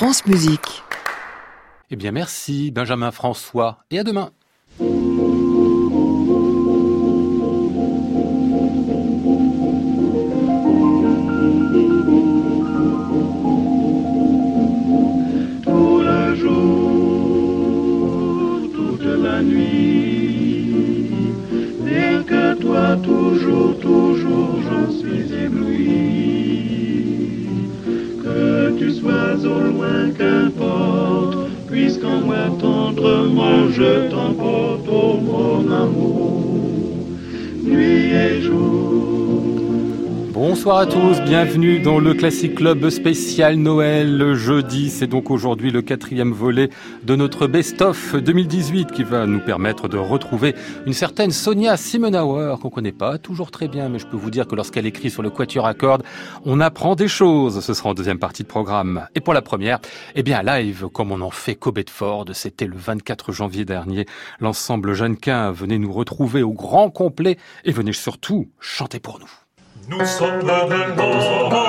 France Musique. Eh bien merci Benjamin François et à demain. Puisqu'en moi tendrement je t'emporte, mon amour, nuit et jour. Bonsoir à tous, bienvenue dans le Classic Club spécial Noël jeudi. C'est donc aujourd'hui le quatrième volet de notre best-of 2018 qui va nous permettre de retrouver une certaine Sonia Simonauer qu'on connaît pas toujours très bien, mais je peux vous dire que lorsqu'elle écrit sur le quatuor à cordes, on apprend des choses. Ce sera en deuxième partie de programme. Et pour la première, eh bien live comme on en fait qu'au Bedford, c'était le 24 janvier dernier. L'ensemble Jeannequin venait nous retrouver au grand complet et venez surtout chanter pour nous. Nous sommes de nos, de nos, de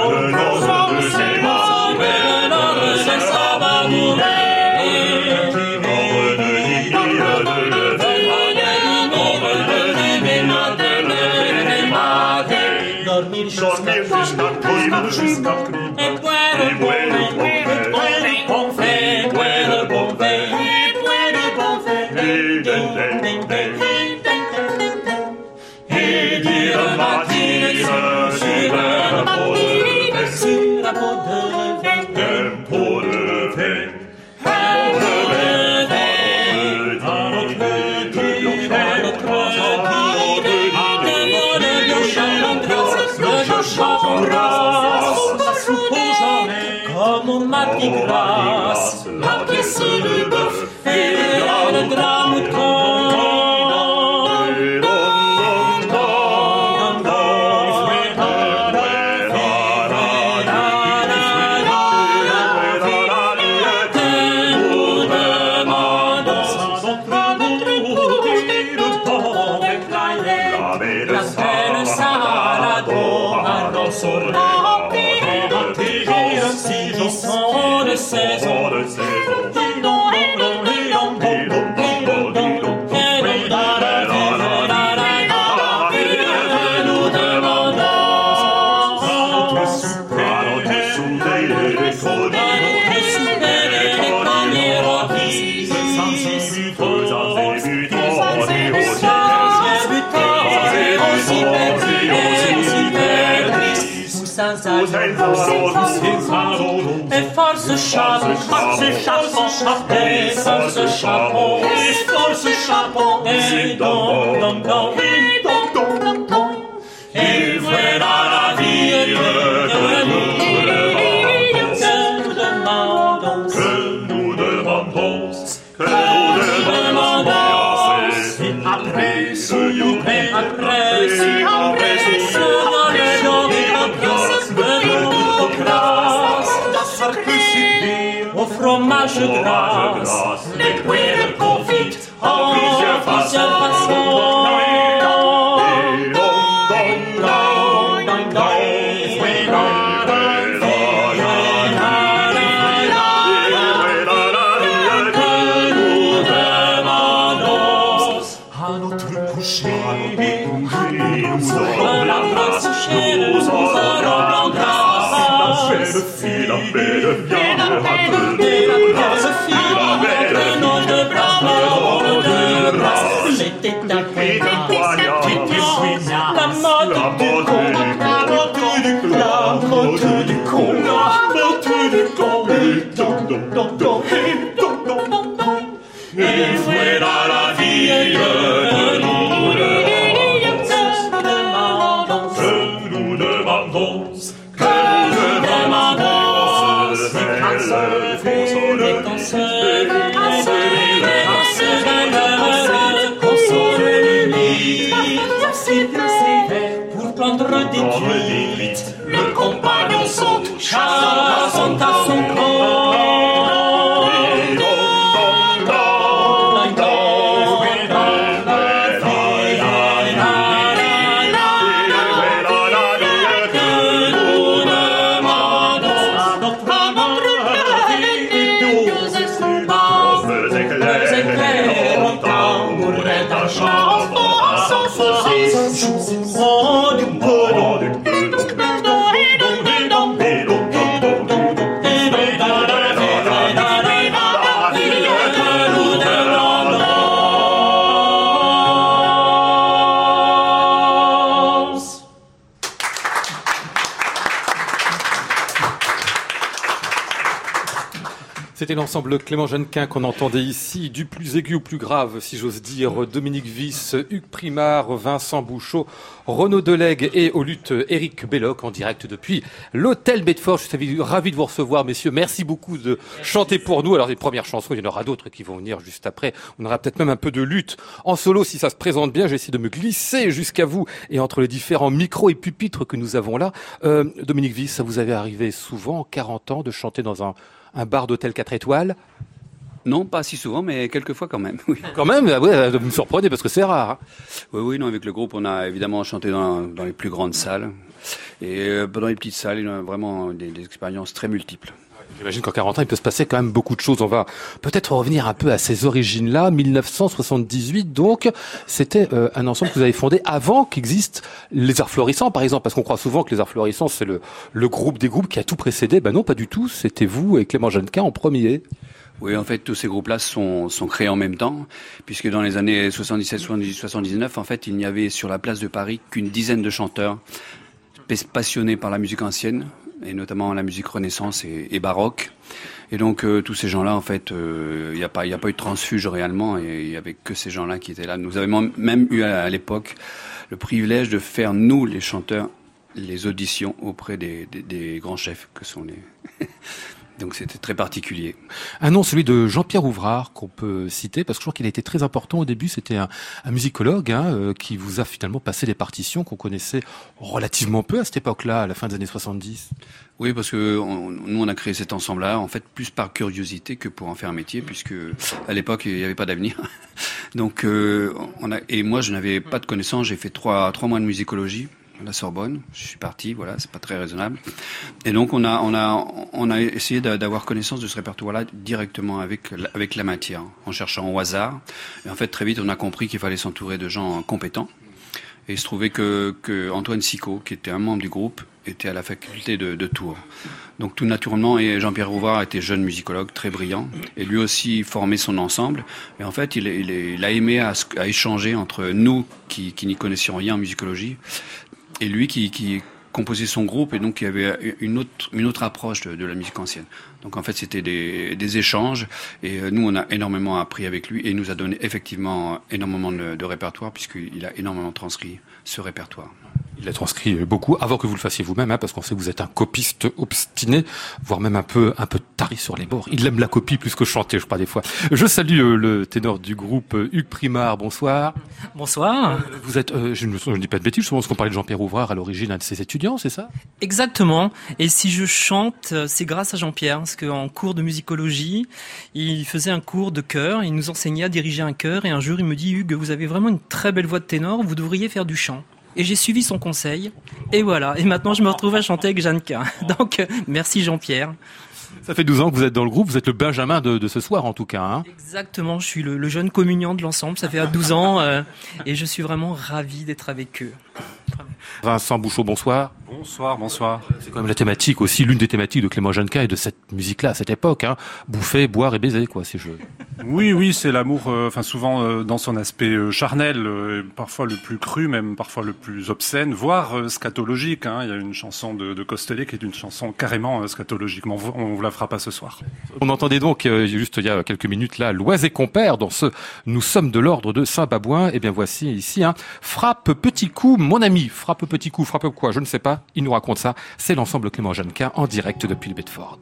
고마워 force chapeau, et et force chapeau, et don, don, don, et don, don, la grâce, nous aurons la grâce. Le fil, la belle viande, un C'était l'ensemble Clément Jeannequin qu'on entendait ici, du plus aigu au plus grave, si j'ose dire. Dominique Viss, Hugues Primard, Vincent Bouchot, Renaud Delegue et au lutte Eric Belloc en direct depuis l'hôtel Bedford. Je suis ravi de vous recevoir, messieurs. Merci beaucoup de chanter pour nous. Alors, les premières chansons, il y en aura d'autres qui vont venir juste après. On aura peut-être même un peu de lutte en solo si ça se présente bien. J'essaie de me glisser jusqu'à vous et entre les différents micros et pupitres que nous avons là. Euh, Dominique Viss, ça vous avait arrivé souvent, 40 ans, de chanter dans un un bar d'hôtel 4 étoiles non, pas si souvent, mais quelques fois quand même. Oui. Quand même, vous me surprenez parce que c'est rare. Hein. Oui, oui, non, avec le groupe, on a évidemment chanté dans, dans les plus grandes salles. Et euh, dans les petites salles, il y a vraiment des, des expériences très multiples. J'imagine qu'en 40 ans, il peut se passer quand même beaucoup de choses. On va peut-être revenir un peu à ces origines-là. 1978, donc, c'était euh, un ensemble que vous avez fondé avant qu'existent les arts florissants, par exemple, parce qu'on croit souvent que les arts florissants, c'est le, le groupe des groupes qui a tout précédé. Ben non, pas du tout. C'était vous et Clément Jeannequin en premier. Oui, en fait, tous ces groupes-là sont, sont créés en même temps, puisque dans les années 77, 78, 79, en fait, il n'y avait sur la place de Paris qu'une dizaine de chanteurs passionnés par la musique ancienne, et notamment la musique renaissance et, baroque. Et donc euh, tous ces gens-là, en fait, il euh, n'y a pas, eu de transfuge réellement, et il y avait que ces gens-là qui étaient là. Nous avions même eu à, l'époque le privilège de faire nous, les chanteurs, les auditions auprès des grands chefs que sont les Donc c'était très particulier. Un nom, celui de Jean-Pierre Ouvrard, qu'on peut citer, parce que je crois qu'il a été très important au début. C'était un, musicologue hein, euh, qui vous a finalement passé des partitions qu'on connaissait relativement peu à cette époque-là, à la fin des années 70. Oui, parce que nous, on a créé cet ensemble-là, en fait, plus par curiosité que pour en faire un métier, puisque à l'époque, il n'y avait pas d'avenir. Donc, euh, on a, et moi, je n'avais pas de connaissances. J'ai fait trois, trois mois de musicologie la Sorbonne. Je suis parti, voilà, c'est pas très raisonnable. Et donc on a on a on a essayé d'avoir connaissance de ce répertoire-là directement avec avec la matière, en cherchant au hasard. Et en fait très vite on a compris qu'il fallait s'entourer de gens compétents. Et il se trouvait que, que Antoine Sicot, qui était un membre du groupe, était à la faculté de, Tours. Donc tout naturellement, et Jean-Pierre Rouvard était jeune musicologue, très brillant, et lui aussi formait son ensemble. Et en fait, il, il, a aimé à, échanger entre nous, qui n'y connaissions rien en musicologie, et lui qui, qui composait son groupe et donc y avait une autre, une autre approche de, la musique ancienne. Donc en fait c'était des, des, échanges et euh, nous on a énormément appris avec lui et il nous a donné effectivement énormément de, de répertoire puisqu'il a énormément transcrit ce répertoire. Il a transcrit beaucoup avant que vous le fassiez vous-même, hein, parce qu'on sait que vous êtes un copiste obstiné, voire même un peu un peu taré sur les bords. Il aime la copie plus que chanter, je crois des fois. Je salue euh, le ténor du groupe euh, Hugues Primard. Bonsoir. Bonsoir. Euh, vous êtes, je ne dis pas de bêtises, je pense qu'on parlait de Jean-Pierre Ouvrard à l'origine, un de ses étudiants, c'est ça? Exactement. Et si je chante, c'est grâce à Jean-Pierre, parce qu'en cours de musicologie, il faisait un cours de chœur, il nous enseignait à diriger un chœur, et un jour il me dit Hugues, vous avez vraiment une très belle voix de ténor, vous devriez faire du chant et j'ai suivi son conseil. Et voilà. Et maintenant, je me retrouve à chanter avec Jeannequin. Donc, euh, merci Jean-Pierre. Ça fait 12 ans que vous êtes dans le groupe, vous êtes le Benjamin de, de ce soir en tout cas. Hein Exactement, je suis le, le, jeune communiant de l'ensemble, ça fait à 12 ans euh, et je suis vraiment ravi d'être avec eux. Vincent Bouchot, bonsoir. Bonsoir, bonsoir. C'est quand même la thématique aussi, l'une des thématiques de Clément Jeannequin et de cette musique-là à cette époque. Hein. Bouffer, boire et baiser, quoi, ces jeux. Oui, oui, c'est l'amour, euh, souvent euh, dans son aspect euh, charnel, parfois le plus cru, même parfois le plus obscène, voire scatologique. Hein. Il y a une chanson de, de Costellet qui est une chanson carrément scatologique, mais on, vous la fera pas ce soir. On entendait donc juste il y a quelques minutes là, Loise et compère dans ce Nous sommes de l'ordre de Saint-Babouin. Et eh bien voici ici, hein, frappe petit coup, mon ami, frappe petit coup, frappe quoi, je ne sais pas. Il nous raconte ça. C'est l'ensemble Clément Jeannequin en direct depuis le Bedford.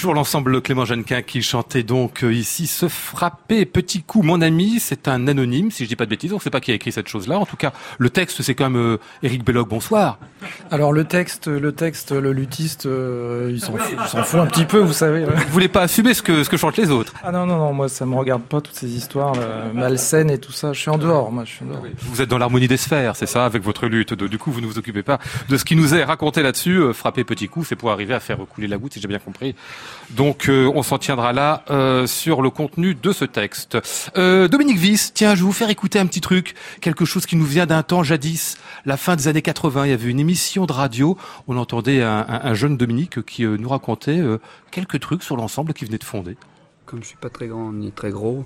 Toujours l'ensemble Clément Jeannequin qui chantait donc euh, ici se frapper petit coup mon ami. C'est un anonyme si je dis pas de bêtises. On sait pas qui a écrit cette chose là en tout cas le texte c'est quand même euh, Éric Belloc. Bonsoir. Alors le texte, le texte, le luthiste, euh, il s'en fout, un petit peu, vous savez. vous voulez pas assumer ce que ce que chantent les autres. Ah non non non, moi ça me regarde pas toutes ces histoires là, malsaines et tout ça. Je suis en dehors, moi je suis en dehors. vous êtes dans l'harmonie des sphères c'est ça avec votre lutte. Du coup vous ne vous occupez pas de ce qui nous est raconté là-dessus. Euh, frapper petit coup c'est pour arriver à faire couler la goutte si j'ai bien compris donc euh, on s'en tiendra là euh, sur le contenu de ce texte Euh, Dominique Viss tiens je vais vous faire écouter un petit truc quelque chose qui nous vient d'un temps jadis la fin des années 80 il y avait une émission de radio on entendait un, un- un jeune Dominique qui euh, nous racontait euh, quelques trucs sur l'ensemble qui venait de fonder Comme je suis pas très grand ni très gros,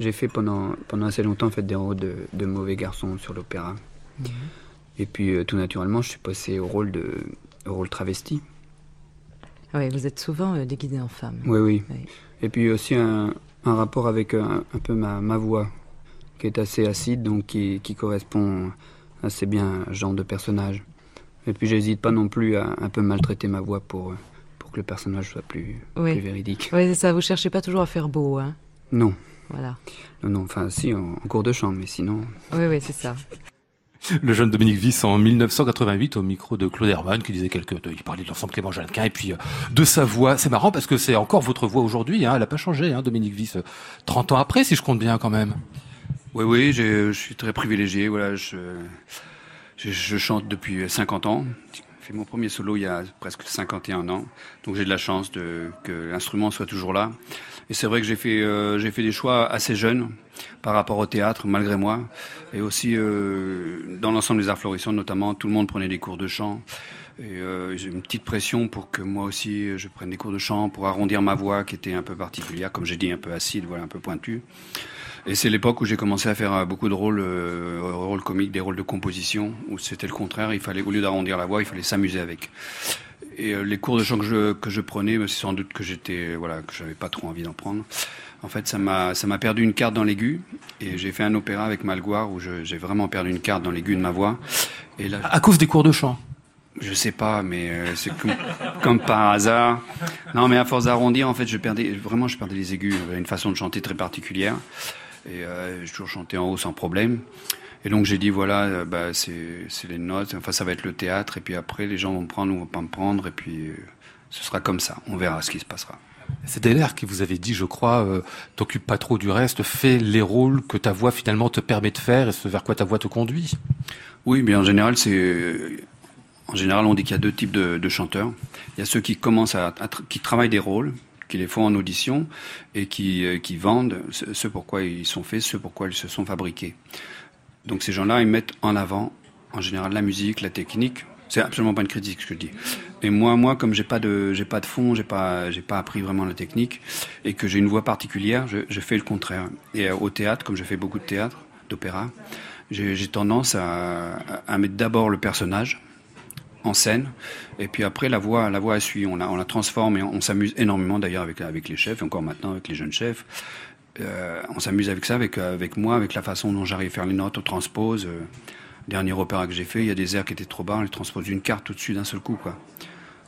j'ai fait pendant, pendant assez longtemps en fait, des rôles de, de mauvais garçon sur l'opéra. Et puis euh, tout naturellement, je suis passé au rôle de au rôle travesti. Oui, vous êtes souvent euh, déguisé en femme. Oui, oui. Oui. Et puis aussi un, un rapport avec un, un peu ma, ma voix, qui est assez acide, donc qui, qui correspond assez bien à ce genre de personnage. Et puis j'hésite pas non plus à un peu maltraiter ma voix pour, euh, pour que le personnage soit plus, Oui. plus véridique. Oui, c'est ça. Vous cherchez pas toujours à faire beau, hein. Non, Voilà. non, non, enfin si, en, en cours de chant, mais sinon... Oui, oui, c'est ça. Le jeune Dominique Viss en 1988 au micro de Claude Herman qui disait quelques, il parlait de l'ensemble Clément Jeannequin et puis euh, de sa voix. C'est marrant parce que c'est encore votre voix aujourd'hui, hein, elle n'a pas changé, hein, Dominique Viss. euh, 30 ans après, si je compte bien quand même. Oui, oui, je suis très privilégié. Voilà, je chante depuis 50 ans. J'ai fait mon premier solo il y a presque 51 ans. Donc j'ai de la chance que l'instrument soit toujours là. Et c'est vrai que j'ai fait, euh, j'ai fait des choix assez jeunes par rapport au théâtre, malgré moi. Et aussi, euh, dans l'ensemble des arts florissants, notamment, tout le monde prenait des cours de chant. Et euh, j'ai une petite pression pour que moi aussi je prenne des cours de chant pour arrondir ma voix qui était un peu particulière, comme j'ai dit, un peu acide, voilà, un peu pointue. Et c'est l'époque où j'ai commencé à faire euh, beaucoup de rôles, euh, rôles comiques, des rôles de composition, où c'était le contraire. Il fallait, au lieu d'arrondir la voix, il fallait s'amuser avec. Et euh, les cours de chant que je, que je prenais, c'est sans doute que j'étais, voilà, que j'avais pas trop envie d'en prendre. En fait, ça m'a, ça m'a perdu une carte dans l'aigu. Et j'ai fait un opéra avec Malgoire où je- j'ai vraiment perdu une carte dans l'aigu de ma voix. Et là, À cause des cours de chant. je sais pas, mais euh, c'est comme, comme par hasard. Non, mais à force d'arrondir, en fait, je perdais vraiment, je perdais les aigus. J'avais une façon de chanter très particulière, et euh, j'ai toujours chanté en haut sans problème. Et donc j'ai dit voilà, euh, bah, c'est les notes. Enfin, ça va être le théâtre, et puis après, les gens vont me prendre ou vont pas me prendre, et puis euh, ce sera comme ça. On verra ce qui se passera. C'est Deller qui vous avait dit, je crois, euh, t'occupe pas trop du reste, fais les rôles que ta voix finalement te permet de faire et ce vers quoi ta voix te conduit. Oui, mais en général, c'est en général, on dit qu'il y a deux types de, de chanteurs. Il y a ceux qui commencent à, à qui travaillent des rôles, qui les font en audition et qui, euh, qui vendent ce, pourquoi ils sont faits, ce pourquoi ils se sont fabriqués. Donc ces gens-là, ils mettent en avant, en général, la musique, la technique. C'est absolument pas une critique ce que je dis. Et moi, moi, comme j'ai pas de, j'ai pas de fond, j'ai pas, j'ai pas appris vraiment la technique, et que j'ai une voix particulière, je, fais le contraire. Et euh, au théâtre, comme je fais beaucoup de théâtre, d'opéra, j'ai tendance à mettre d'abord le personnage en scène, et puis après la voix, la voix suit. On la, on la transforme et on, s'amuse énormément d'ailleurs avec les chefs, encore maintenant avec les jeunes chefs. Euh, on s'amuse avec ça, avec moi, avec la façon dont j'arrive à faire les notes, on transpose. Euh, dernier opéra que j'ai fait, il y a des airs qui étaient trop bas, on les transpose d'une carte tout dessus d'un seul coup.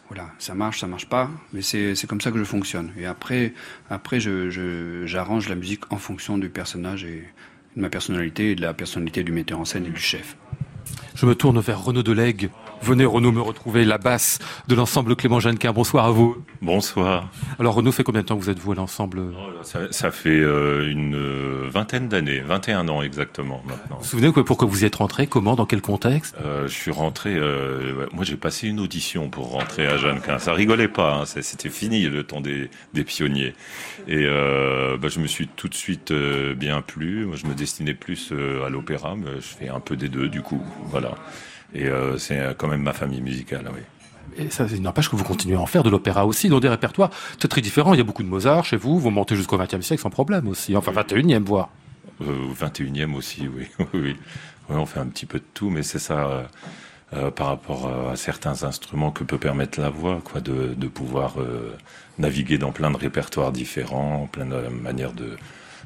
Voilà, ça marche, ça marche pas, mais c'est comme ça que je fonctionne. Et après, après, j'arrange la musique en fonction du personnage et de ma personnalité et de la personnalité du metteur en scène et du chef. Je me tourne vers Renaud Delegue. Venez Renaud me retrouver la basse de l'ensemble Clément Jeannequin. Bonsoir à vous. Bonsoir. Alors Renaud, fait combien de temps que vous êtes vous à l'ensemble? Ça, ça, fait euh, une euh, vingtaine d'années, 21 ans exactement maintenant. Vous vous souvenez pourquoi vous y êtes rentré Comment Dans quel contexte? Euh, Je suis rentré, euh, moi j'ai passé une audition pour rentrer à Jeannequin. Ça rigolait pas, hein, c'était fini le temps des, des pionniers. Et bah, je me suis tout de suite bien plu. Moi, je me destinais plus à l'opéra, mais je fais un peu des deux du coup. Voilà. Et euh, c'est quand même ma famille musicale, oui. Et ça n'empêche que vous continuez à en faire de l'opéra aussi, dans des répertoires très différents. Il y a beaucoup de Mozart chez vous, vous montez jusqu'au XXe siècle sans problème aussi, enfin 21e voire. Euh, 21e aussi, oui. oui. oui. on fait un petit peu de tout, mais c'est ça euh, euh, par rapport à certains instruments que peut permettre la voix, quoi, de, de pouvoir euh, naviguer dans plein de répertoires différents, plein de manières de,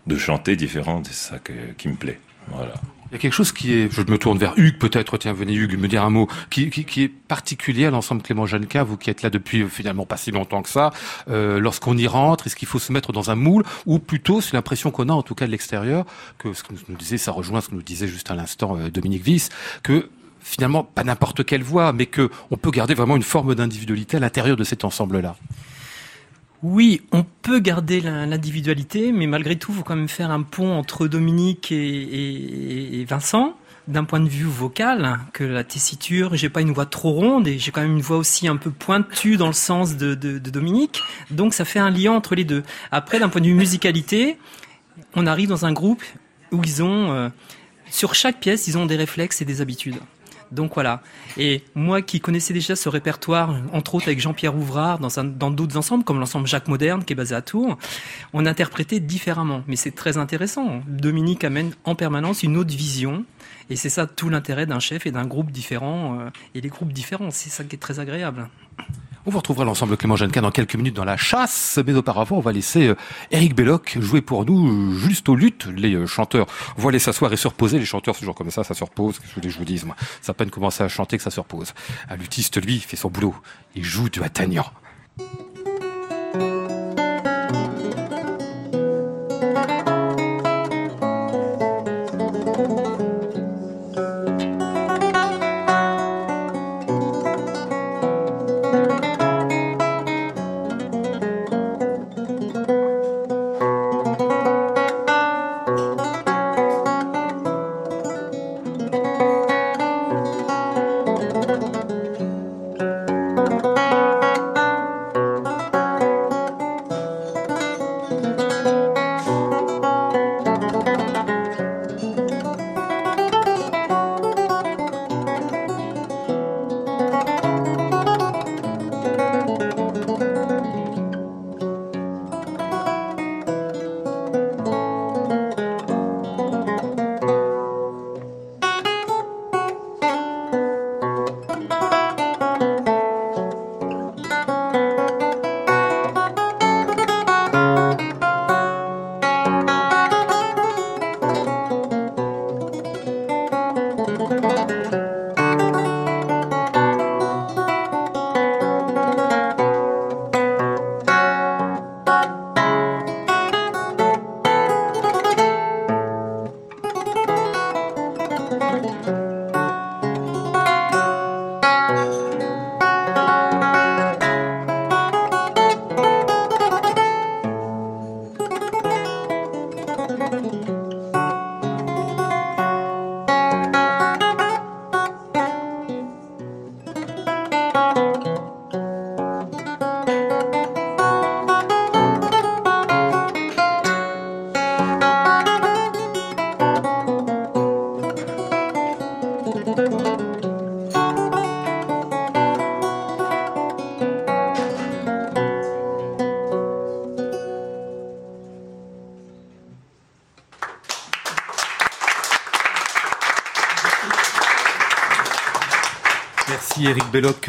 de chanter différentes, c'est ça que, qui me plaît. Voilà. Il y a quelque chose qui est, je me tourne vers Hugues peut-être, tiens, venez Hugues me dire un mot, qui, qui, qui est particulier à l'ensemble Clément Jeannequin, vous qui êtes là depuis finalement pas si longtemps que ça, euh, lorsqu'on y rentre, est-ce qu'il faut se mettre dans un moule, ou plutôt, c'est l'impression qu'on a en tout cas de l'extérieur, que ce que nous disait, ça rejoint ce que nous disait juste à l'instant euh, Dominique Viss, que finalement, pas n'importe quelle voix, mais que on peut garder vraiment une forme d'individualité à l'intérieur de cet ensemble-là. Oui, on peut garder l'individualité, mais malgré tout, il faut quand même faire un pont entre Dominique et, Vincent. D'un point de vue vocal, que la tessiture, j'ai pas une voix trop ronde et j'ai quand même une voix aussi un peu pointue dans le sens de Dominique. Donc ça fait un lien entre les deux. Après, d'un point de vue musicalité, on arrive dans un groupe où ils ont, euh, sur chaque pièce, ils ont des réflexes et des habitudes. Donc voilà. Et moi qui connaissais déjà ce répertoire, entre autres avec Jean-Pierre Ouvrard, dans, d'autres ensembles, comme l'ensemble Jacques Moderne qui est basé à Tours, on interprétait différemment. Mais c'est très intéressant. Dominique amène en permanence une autre vision. Et c'est ça tout l'intérêt d'un chef et d'un groupe différent. Euh, et les groupes différents, c'est ça qui est très agréable. On vous retrouvera l'ensemble Clément Jeannequin dans quelques minutes dans la chasse, mais auparavant, on va laisser euh, Eric Belloc jouer pour nous euh, juste aux luttes. Les euh, chanteurs vont aller s'asseoir et se reposer. Les chanteurs, toujours comme ça, ça se repose. Qu'est-ce que je vous dis, moi? Ça peine commencer à chanter que ça se repose. Un luthiste, lui, fait son boulot. Il joue du atteignant.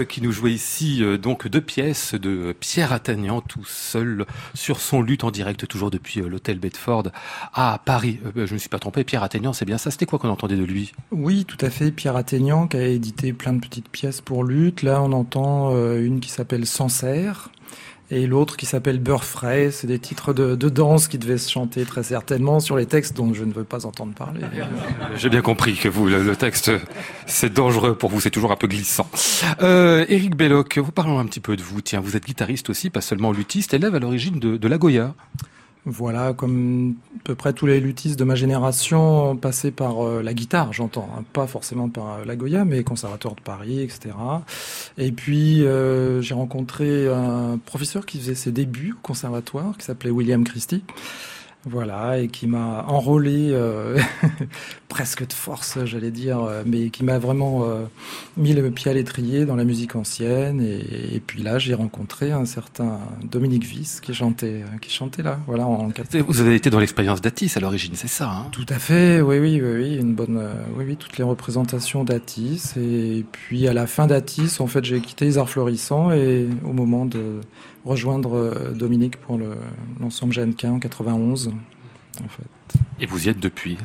Qui nous jouait ici euh, donc deux pièces de Pierre Attagnan tout seul sur son lutte en direct toujours depuis euh, l'hôtel Bedford à Paris. Euh, je ne me suis pas trompé, Pierre Attagnan c'est bien ça. C'était quoi qu'on entendait de lui? Oui, tout à fait. Pierre Attagnan qui a édité plein de petites pièces pour lutte. Là, on entend une qui s'appelle Sancerre et l'autre qui s'appelle Beurre frais. C'est des titres de, danse qui devaient se chanter très certainement sur les textes dont je ne veux pas entendre parler. J'ai bien compris que vous, le, texte, c'est dangereux pour vous, c'est toujours un peu glissant. Euh, Éric Belloc, vous parlons un petit peu de vous. Tiens, vous êtes guitariste aussi, pas seulement luthiste, élève à l'origine de, de la Goya. Voilà, comme à peu près tous les luthistes de ma génération, passé par euh, la guitare, j'entends, hein, pas forcément par euh, la Goya, mais conservatoire de Paris, etc. Et puis euh, j'ai rencontré un professeur qui faisait ses débuts au conservatoire, qui s'appelait William Christie. Voilà, et qui m'a enrôlé euh, presque de force, j'allais dire, euh, mais qui m'a vraiment euh, mis le pied à l'étrier dans la musique ancienne. Et, et puis là, j'ai rencontré un certain Dominique Viss qui chantait, qui chantait là. Voilà, en Vous avez été dans l'expérience d'Atis à l'origine, c'est ça hein? Tout à fait, oui, oui, oui, oui, une bonne, oui, oui, toutes les représentations d'Atis. Et puis à la fin d'Atis, en fait, j'ai quitté les Arts Florissants et au moment de rejoindre euh, Dominique pour l'ensemble le, Jeannequin en 91. En fait. Et vous y êtes depuis?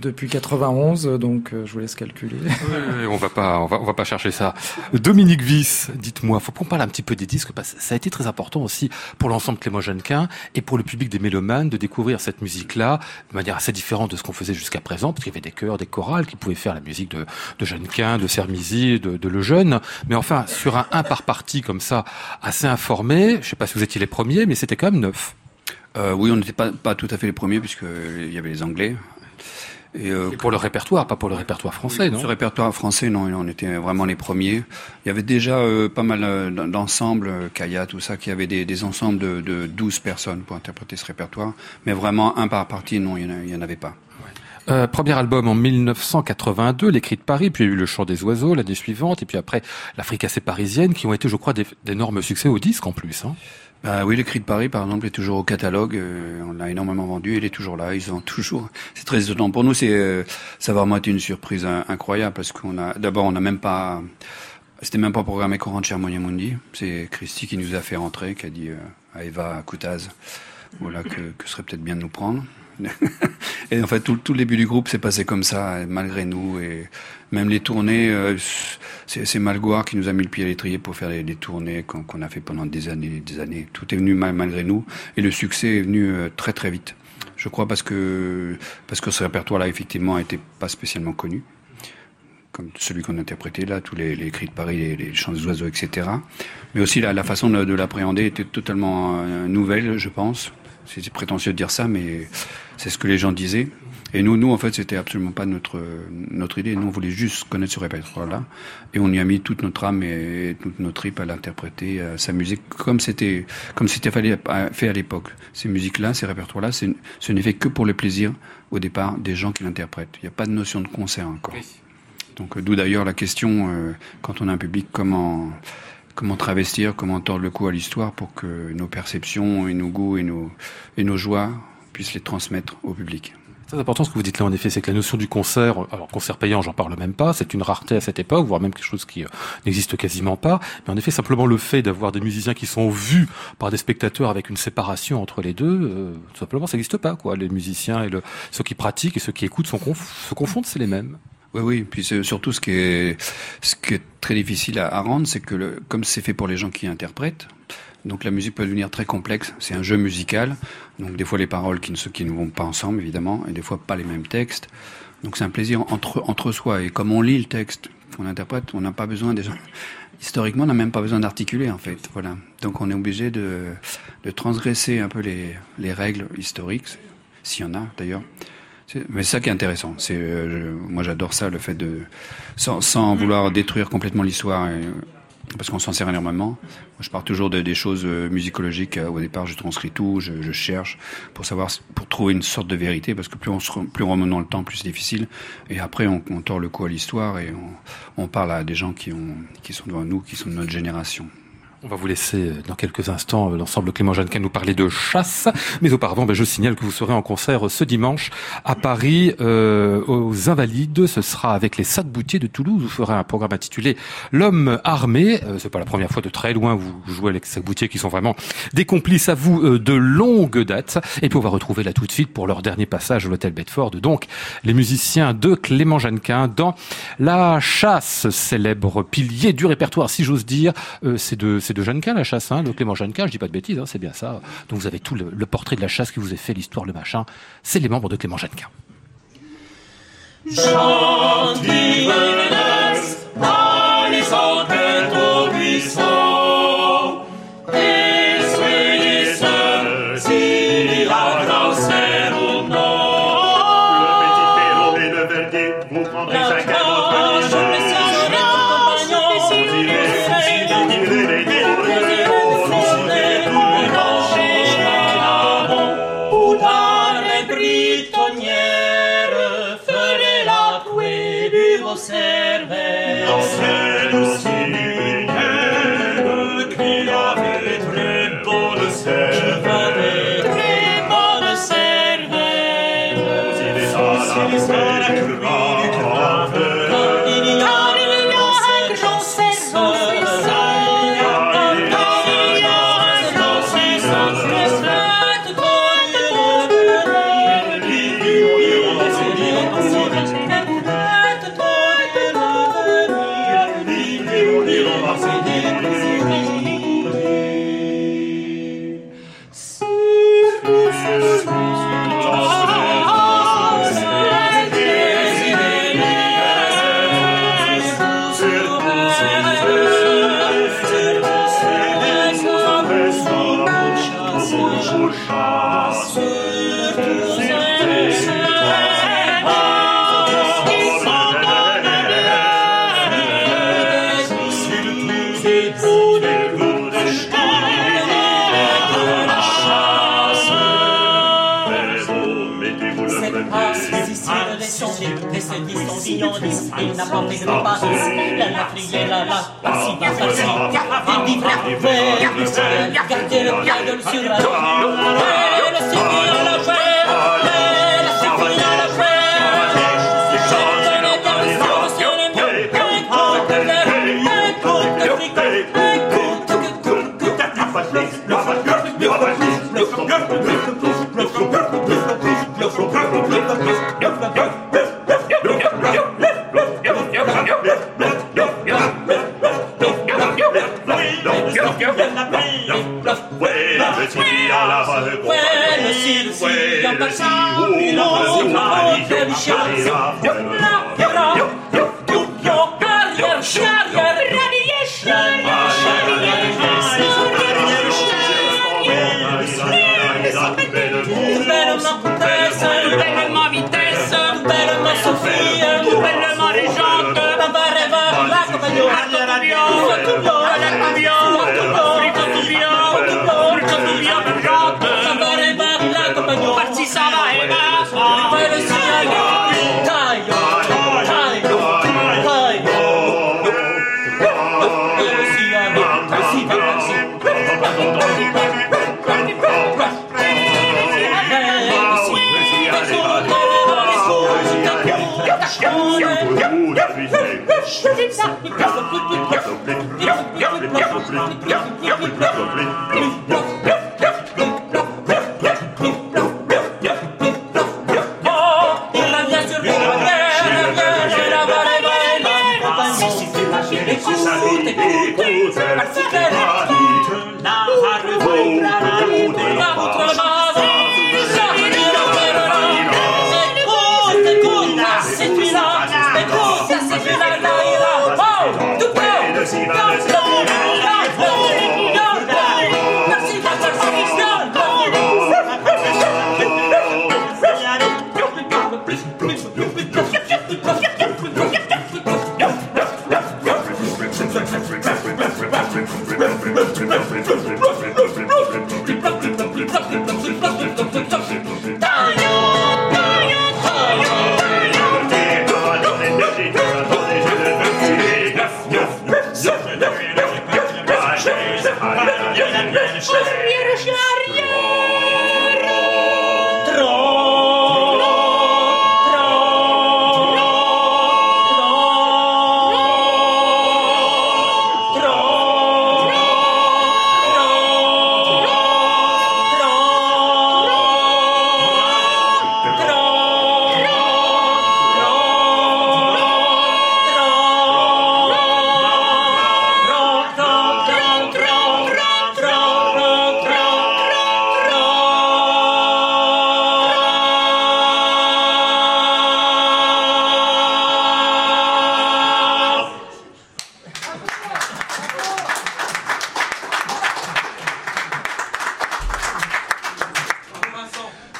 Depuis 91, donc euh, je vous laisse calculer. Oui, on va pas, on va, on va pas chercher ça. Dominique Viss, dites-moi, faut qu'on parle un petit peu des disques parce que ça a été très important aussi pour l'ensemble Clément Jeannequin et pour le public des mélomanes de découvrir cette musique-là de manière assez différente de ce qu'on faisait jusqu'à présent, parce qu'il y avait des chœurs, des chorales qui pouvaient faire la musique de, de Jeannequin, de Sermizy, de, de Le Jeune. Mais enfin, sur un un par partie comme ça, assez informé, je sais pas si vous étiez les premiers, mais c'était quand même neuf. Euh, oui, on n'était pas, pas tout à fait les premiers puisqu'il y avait les Anglais. Et, euh, pour le répertoire, pas pour le répertoire français, non Ce répertoire français, non, on était vraiment les premiers. Il y avait déjà euh, pas mal euh, d'ensembles, euh, Kaya, tout ça, qui avaient des, des ensembles de, de 12 personnes pour interpréter ce répertoire. Mais vraiment, un par partie, non, il n'y en, en, avait pas. Euh, premier album en 1982, Les Cris de Paris, puis il y a eu Le Chant des Oiseaux l'année suivante, et puis après l'Afrique assez parisienne, qui ont été, je crois, d'énormes succès au disque en plus. Hein. Bah oui, le Cri de Paris, par exemple, est toujours au catalogue. Euh, on l'a énormément vendu. Il est toujours là. Ils ont toujours. C'est très étonnant pour nous. C'est euh, ça va vraiment été une surprise incroyable parce qu'on a d'abord on n'a même pas. C'était même pas programmé qu'on rentre chez Mundi. C'est Christy qui nous a fait rentrer, qui a dit euh, à Eva Koutaz, voilà que, que serait peut-être bien de nous prendre. et en fait, tout, tout, le début du groupe s'est passé comme ça, malgré nous. Et même les tournées, euh, c'est Malgoire qui nous a mis le pied à l'étrier pour faire les, tournées qu'on qu a fait pendant des années des années. Tout est venu mal, malgré nous. Et le succès est venu euh, très très vite. Je crois parce que, parce que ce répertoire-là, effectivement, n'était pas spécialement connu. Comme celui qu'on interprétait là, tous les, les cris de Paris, les, les chants des oiseaux, etc. Mais aussi la, façon de, de l'appréhender était totalement euh, nouvelle, je pense. C'est prétentieux de dire ça, mais c'est ce que les gens disaient. Et nous, nous en fait, c'était absolument pas notre notre idée. Nous, on voulait juste connaître ce répertoire-là, et on y a mis toute notre âme et toute notre trip à l'interpréter, à sa musique, comme c'était comme c'était fait à l'époque. Ces musiques-là, ces répertoires-là, ce n'est fait que pour le plaisir au départ des gens qui l'interprètent. Il n'y a pas de notion de concert encore. Donc, d'où d'ailleurs la question euh, quand on a un public, comment comment travestir, comment tordre le cou à l'histoire pour que nos perceptions et nos goûts et nos, et nos joies puissent les transmettre au public. C'est important ce que vous dites là en effet, c'est que la notion du concert, alors concert payant, j'en parle même pas, c'est une rareté à cette époque, voire même quelque chose qui euh, n'existe quasiment pas. Mais en effet, simplement le fait d'avoir des musiciens qui sont vus par des spectateurs avec une séparation entre les deux, euh, simplement, ça n'existe pas. Quoi. Les musiciens et ceux qui pratiquent et ceux qui écoutent se confondent, c'est les mêmes. Oui, oui. Puis surtout, ce qui est, ce qui est très difficile à, rendre, c'est que comme c'est fait pour les gens qui interprètent, donc la musique peut devenir très complexe. C'est un jeu musical. Donc des fois les paroles qui ne, vont pas ensemble, évidemment, et des fois pas les mêmes textes. Donc c'est un plaisir entre, soi. Et comme on lit le texte, on interprète, on n'a pas besoin. Historiquement, on n'a même pas besoin d'articuler, en fait. Voilà. Donc on est obligé de, transgresser un peu les règles historiques, s'il y en a d'ailleurs. Mais c'est ça qui est intéressant. C'est, euh, moi, j'adore ça, le fait de, sans, sans vouloir détruire complètement l'histoire, parce qu'on s'en sert énormément. Moi, je pars toujours de, des choses musicologiques. Au départ, je transcris tout, je, je, cherche pour savoir, pour trouver une sorte de vérité, parce que plus on, se, plus on remonte dans le temps, plus c'est difficile. Et après, on, on tord le cou à l'histoire et on, on parle à des gens qui, ont, qui sont devant nous, qui sont de notre génération. On va vous laisser dans quelques instants l'ensemble Clément Jeannequin nous parler de chasse. Mais auparavant, ben, je signale que vous serez en concert ce dimanche à Paris euh, aux Invalides. Ce sera avec les Sac-Boutiers de Toulouse. Vous ferez un programme intitulé L'homme armé. Euh, c'est pas la première fois de très loin vous jouez avec les Sac-Boutiers qui sont vraiment des complices à vous euh, de longue date. Et puis on va retrouver là tout de suite pour leur dernier passage à l'hôtel Bedford. Donc les musiciens de Clément Jeannequin dans La Chasse, célèbre pilier du répertoire, si j'ose dire. c'est de c'est de Jeannequin la chasse, hein, de Clément Jeannequin, je dis pas de bêtises, hein, c'est bien ça. Donc vous avez tout le, portrait de la chasse qui vous est fait, l'histoire, le machin. C'est les membres de Clément Jeannequin. Chante, la Shabbat Shalom, Shabbat Shalom, Plas, plas, plas, plas, plas,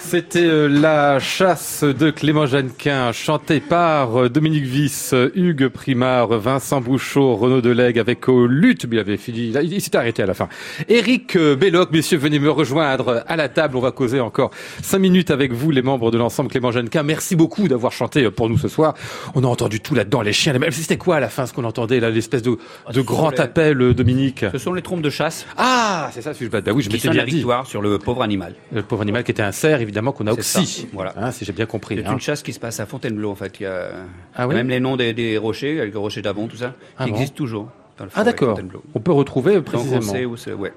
C'était euh, la chasse de Clément Jeannequin, chantée par euh, Dominique Viss, euh, Hugues Primard, Vincent Bouchot, Renaud Delegue avec au lutte, mais il avait fini, il, s'est arrêté à la fin. Éric Belloc, messieurs, venez me rejoindre à la table, on va causer encore cinq minutes avec vous, les membres de l'ensemble Clément Jeannequin. Merci beaucoup d'avoir chanté pour nous ce soir. On a entendu tout là-dedans, les chiens, les... c'était quoi à la fin ce qu'on entendait là, l'espèce de, Ah, de ce grand les- appel, Dominique? Ce sont les trompes de chasse Ah, c'est ça, je, bah, oui, je m'étais bien la dit. victoire sur le pauvre animal. Le pauvre animal qui était un cerf, évidemment, qu'on a aussi. voilà. Hein, si j'ai bien compris. C'est hein. une chasse qui se passe à Fontainebleau en fait. Il y a, Ah oui même les noms des, des rochers, avec le rocher d'Avon, tout ça, Ah qui bon existent toujours. Dans le Ah d'accord. On peut retrouver Donc précisément. on sait où, c'est- ouais,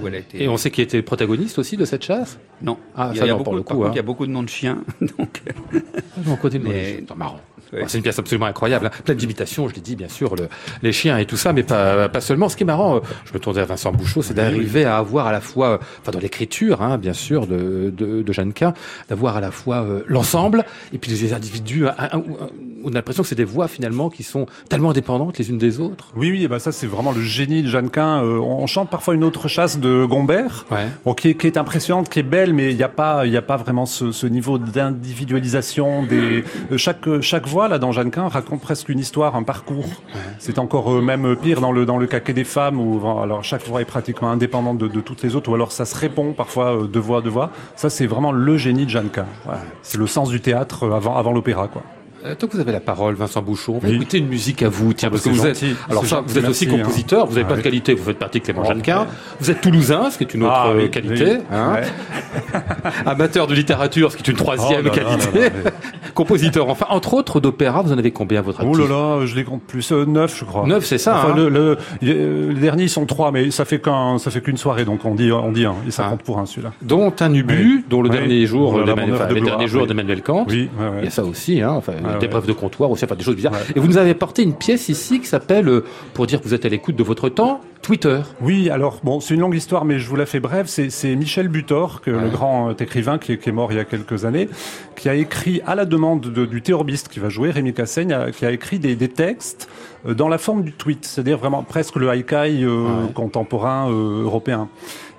où elle a été. Et on sait qui était le protagoniste aussi de cette chasse Non. Ah, il y a, ça y a non, beaucoup, pour le par coup, contre, hein. il y a beaucoup de noms de chiens. donc, On connaît le Mais- C'est marrant. C'est une pièce absolument incroyable, hein. pleine d'imitations, je l'ai dit bien sûr, le- les chiens et tout ça, mais pas, pas seulement. Ce qui est marrant, euh, je me tournais à Vincent Bouchot, c'est d'arriver à avoir à la fois, euh, enfin dans l'écriture, hein, bien sûr, de, de, de Jeannequin, d'avoir à la fois euh, l'ensemble et puis les individus. on a l'impression que c'est des voix finalement qui sont tellement indépendantes les unes des autres. Oui, oui, bah ça c'est vraiment le génie de Jeannequin. Euh, on chante parfois une autre chasse de Gombert, Ouais. bon, qui, est, qui est impressionnante, qui est belle, mais il n'y a pas, il a pas vraiment ce, ce niveau d'individualisation des chaque chaque voix là dans Jeannequin raconte presque une histoire, un parcours. C'est encore euh, même pire dans le dans le caquet des femmes où alors chaque voix est pratiquement indépendante de, de toutes les autres, ou alors ça se répond parfois euh, de voix de voix. Ça c'est vraiment le génie de Jeannequin. C'est le sens du théâtre euh, avant avant l'opéra quoi. Euh, tant que vous avez la parole, Vincent Bouchon, on va Oui. écouter une musique à vous, tiens, parce que vous êtes. Alors c'est ça, gentil, vous êtes aussi hein. compositeur, vous avez Ah plein de oui. qualités, vous faites partie de Clément Oh. Jeannequin. Vous êtes toulousain, ce qui est une autre Ah euh, oui, qualité. hein. Ouais. Amateur de littérature, ce qui est une troisième Oh là qualité. là là, Compositeur, enfin, entre autres d'opéra, vous en avez combien à votre Oh actif là là, je les compte plus. Euh, neuf, je crois. Neuf, c'est ça, Enfin, hein. le, le, les derniers sont trois, mais ça fait qu'un, ça fait qu'une soirée, donc on dit, on dit un. Et ça Ah. compte pour un celui-là. Dont un ubu, dont le dernier jour, Oh d'Emmanuel- Kant. Oui, Il y a ça aussi, hein, Ah des ouais. de comptoir aussi, enfin des choses bizarres. Ouais. Et vous nous avez apporté une pièce ici qui s'appelle, euh, pour dire que vous êtes à l'écoute de votre temps, Twitter. Oui, alors bon, c'est une longue histoire, mais je vous la fais brève. C'est, Michel Butor, que, le grand euh, écrivain qui, est- qui est mort il y a quelques années, qui a écrit à la demande de- du théorbiste qui va jouer, Rémi Cassaigne, a- qui a écrit des, des textes euh, dans la forme du tweet, c'est-à-dire vraiment presque le haïkai euh, Ouais. contemporain euh, européen.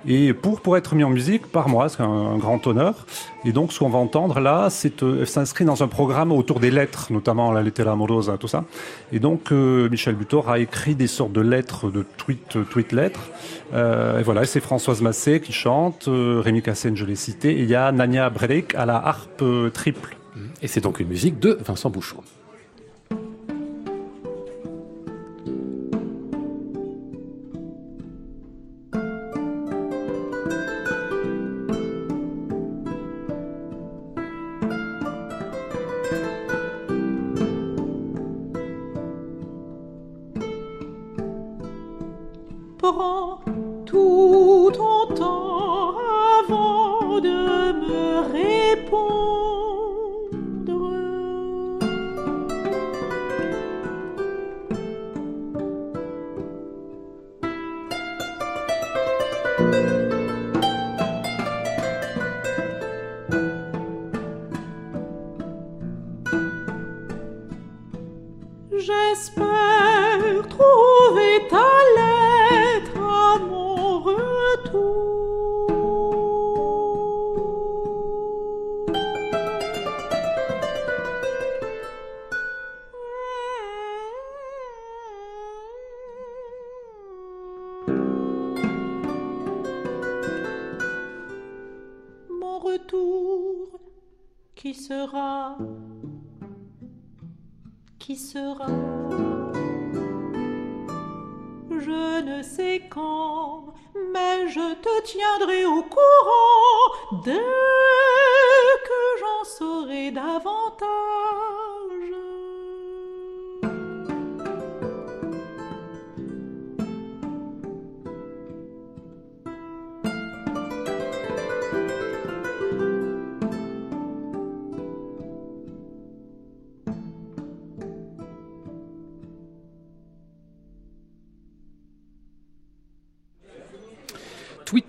Et pour pour être mis en musique par moi, c'est un, grand honneur. Et donc, ce qu'on va entendre là, c'est euh, s'inscrit dans un programme autour des lettres, notamment la lettera amorosa, tout ça. Et donc, euh, Michel Butor a écrit des sortes de lettres, de tweet, euh, tweet lettres. Euh, et voilà, c'est Françoise Massé qui chante, euh, Rémi Cassène, je l'ai cité, et il y a Nania Brelik à la harpe euh, triple. Et c'est donc une musique de Vincent Bouchot.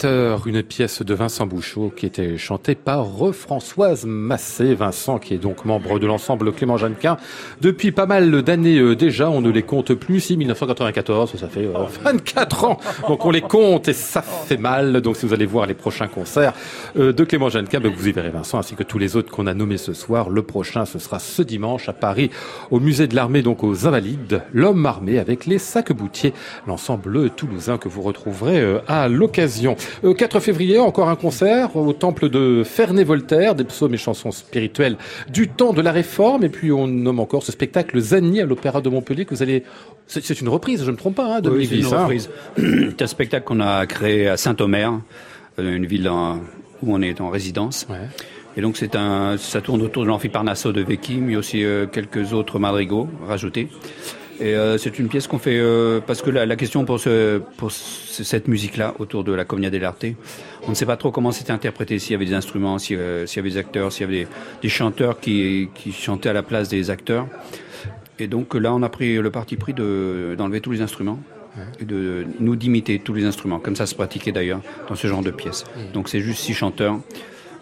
Une pièce de Vincent Bouchot qui était chantée par Françoise Massé. Vincent qui est donc membre de l'ensemble Clément Jeannequin depuis pas mal d'années euh, déjà. On ne les compte plus. Si 1994, ça fait 24 ans. Donc on les compte et ça fait mal. Donc si vous allez voir les prochains concerts euh, de Clément Jeannequin, ben, vous y verrez Vincent ainsi que tous les autres qu'on a nommés ce soir. Le prochain, ce sera ce dimanche à Paris au musée de l'armée, donc aux Invalides. L'homme armé avec les sacs boutiers, l'ensemble toulousain que vous retrouverez euh, à l'occasion. 4 euh, février, encore un concert au temple de Ferney-Voltaire, des psaumes et chansons spirituelles du temps de la Réforme. Et puis on nomme encore ce spectacle Zani à l'Opéra de Montpellier que vous allez... C'est une reprise, je ne me trompe pas, hein, de oui, c'est une reprise. C'est un spectacle qu'on a créé à Saint-Omer, euh, une ville où on est en résidence. Ouais. Et donc c'est un, ça tourne autour de l'amphiparnasso de Vecchi, mais aussi euh, quelques autres madrigaux rajoutés. Et euh, c'est une pièce qu'on fait euh, parce que la, la, question pour, ce, pour cette musique-là autour de la Comnia dell'arte, on ne sait pas trop comment c'était interprété, s'il y avait des instruments, s'il y avait des acteurs, s'il y avait des, des chanteurs qui, qui, chantaient à la place des acteurs. Et donc là, on a pris le parti pris d'enlever tous les instruments et de nous d'imiter tous les instruments, comme ça se pratiquait d'ailleurs dans ce genre de pièces. Donc c'est juste six chanteurs.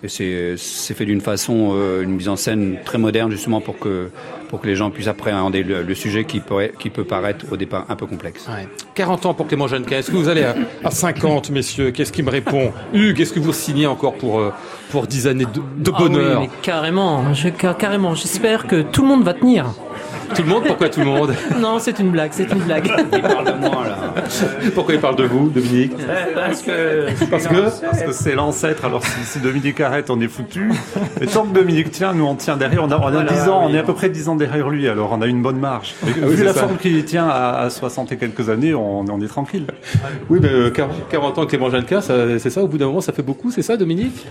Et c'est fait d'une façon, euh, une mise en scène très moderne, justement pour que, pour que les gens puissent appréhender le, le sujet qui, pourrait, qui peut paraître au départ un peu complexe. Ouais. 40 ans pour Clément Jeannequin. Est-ce que vous allez à, à 50, messieurs? Qu'est-ce qui me répond? Hugues, est-ce que vous signez encore pour, euh, pour 10 années de, de bonheur ah oui, mais Carrément, je, carrément. J'espère que tout le monde va tenir. Tout le monde Pourquoi tout le monde Non, c'est une blague, c'est une blague. Il parle de moi, là. Pourquoi il parle de vous, Dominique Parce que parce que parce que c'est l'ancêtre. Alors si, si, Dominique arrête, on est foutu. Mais tant que Dominique tient, nous on tient derrière. On a, on a voilà, 10 ans, on est à peu près 10 ans derrière lui. Alors on a une bonne marge. Et, ah, oui, vu la ça. forme qu'il tient à, à, 60 et quelques années, on, on est tranquille. Oui, mais euh, 40, 40 ans Clément Jeannequin, c'est ça. Au bout d'un moment, ça fait beaucoup, c'est ça, Dominique?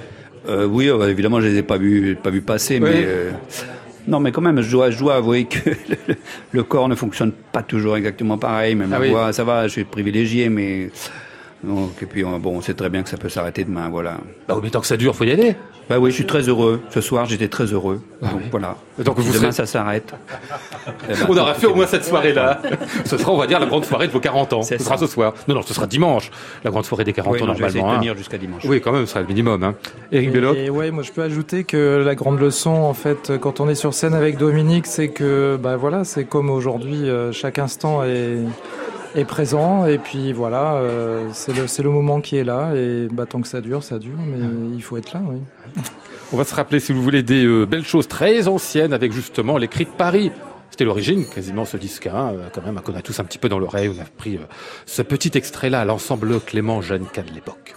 Euh, Oui, euh, évidemment, je les ai pas vus, pas vus passer, oui. mais. Euh, non, mais quand même, je dois, je dois avouer que le, le, corps ne fonctionne pas toujours exactement pareil. Même ah la oui. voix, ça va, je suis privilégié, mais donc, et puis bon, on sait très bien que ça peut s'arrêter demain, voilà. Bah oui, mais tant que ça dure, faut y aller. Bah oui, je suis très heureux. Ce soir, j'étais très heureux. Ah donc oui. voilà. Donc vous demain, serez... ça s'arrête. Ben, on aura fait au moins cette soirée-là. ce sera, on va dire, la grande soirée de vos 40 ans. Ce sera ce soir. Non, non, ce sera dimanche. La grande soirée des 40 oui, ans, non, normalement. Je vais tenir jusqu'à dimanche. Oui, quand même, ce sera le minimum. Hein. Éric Belloc. Et ouais, moi, je peux ajouter que la grande leçon, en fait, quand on est sur scène avec Dominique, c'est que, bah voilà, c'est comme aujourd'hui, euh, chaque instant est est présent. Et puis voilà euh, c'est le, moment qui est là. Et bah, tant que ça dure ça dure. Mais il faut être là oui. On va se rappeler si vous voulez des euh, belles choses très anciennes avec justement les cris de Paris. C'était l'origine quasiment ce disque hein, quand même qu'on a tous un petit peu dans l'oreille. On a pris euh, ce petit extrait là à l'ensemble Clément Jeannequin de l'époque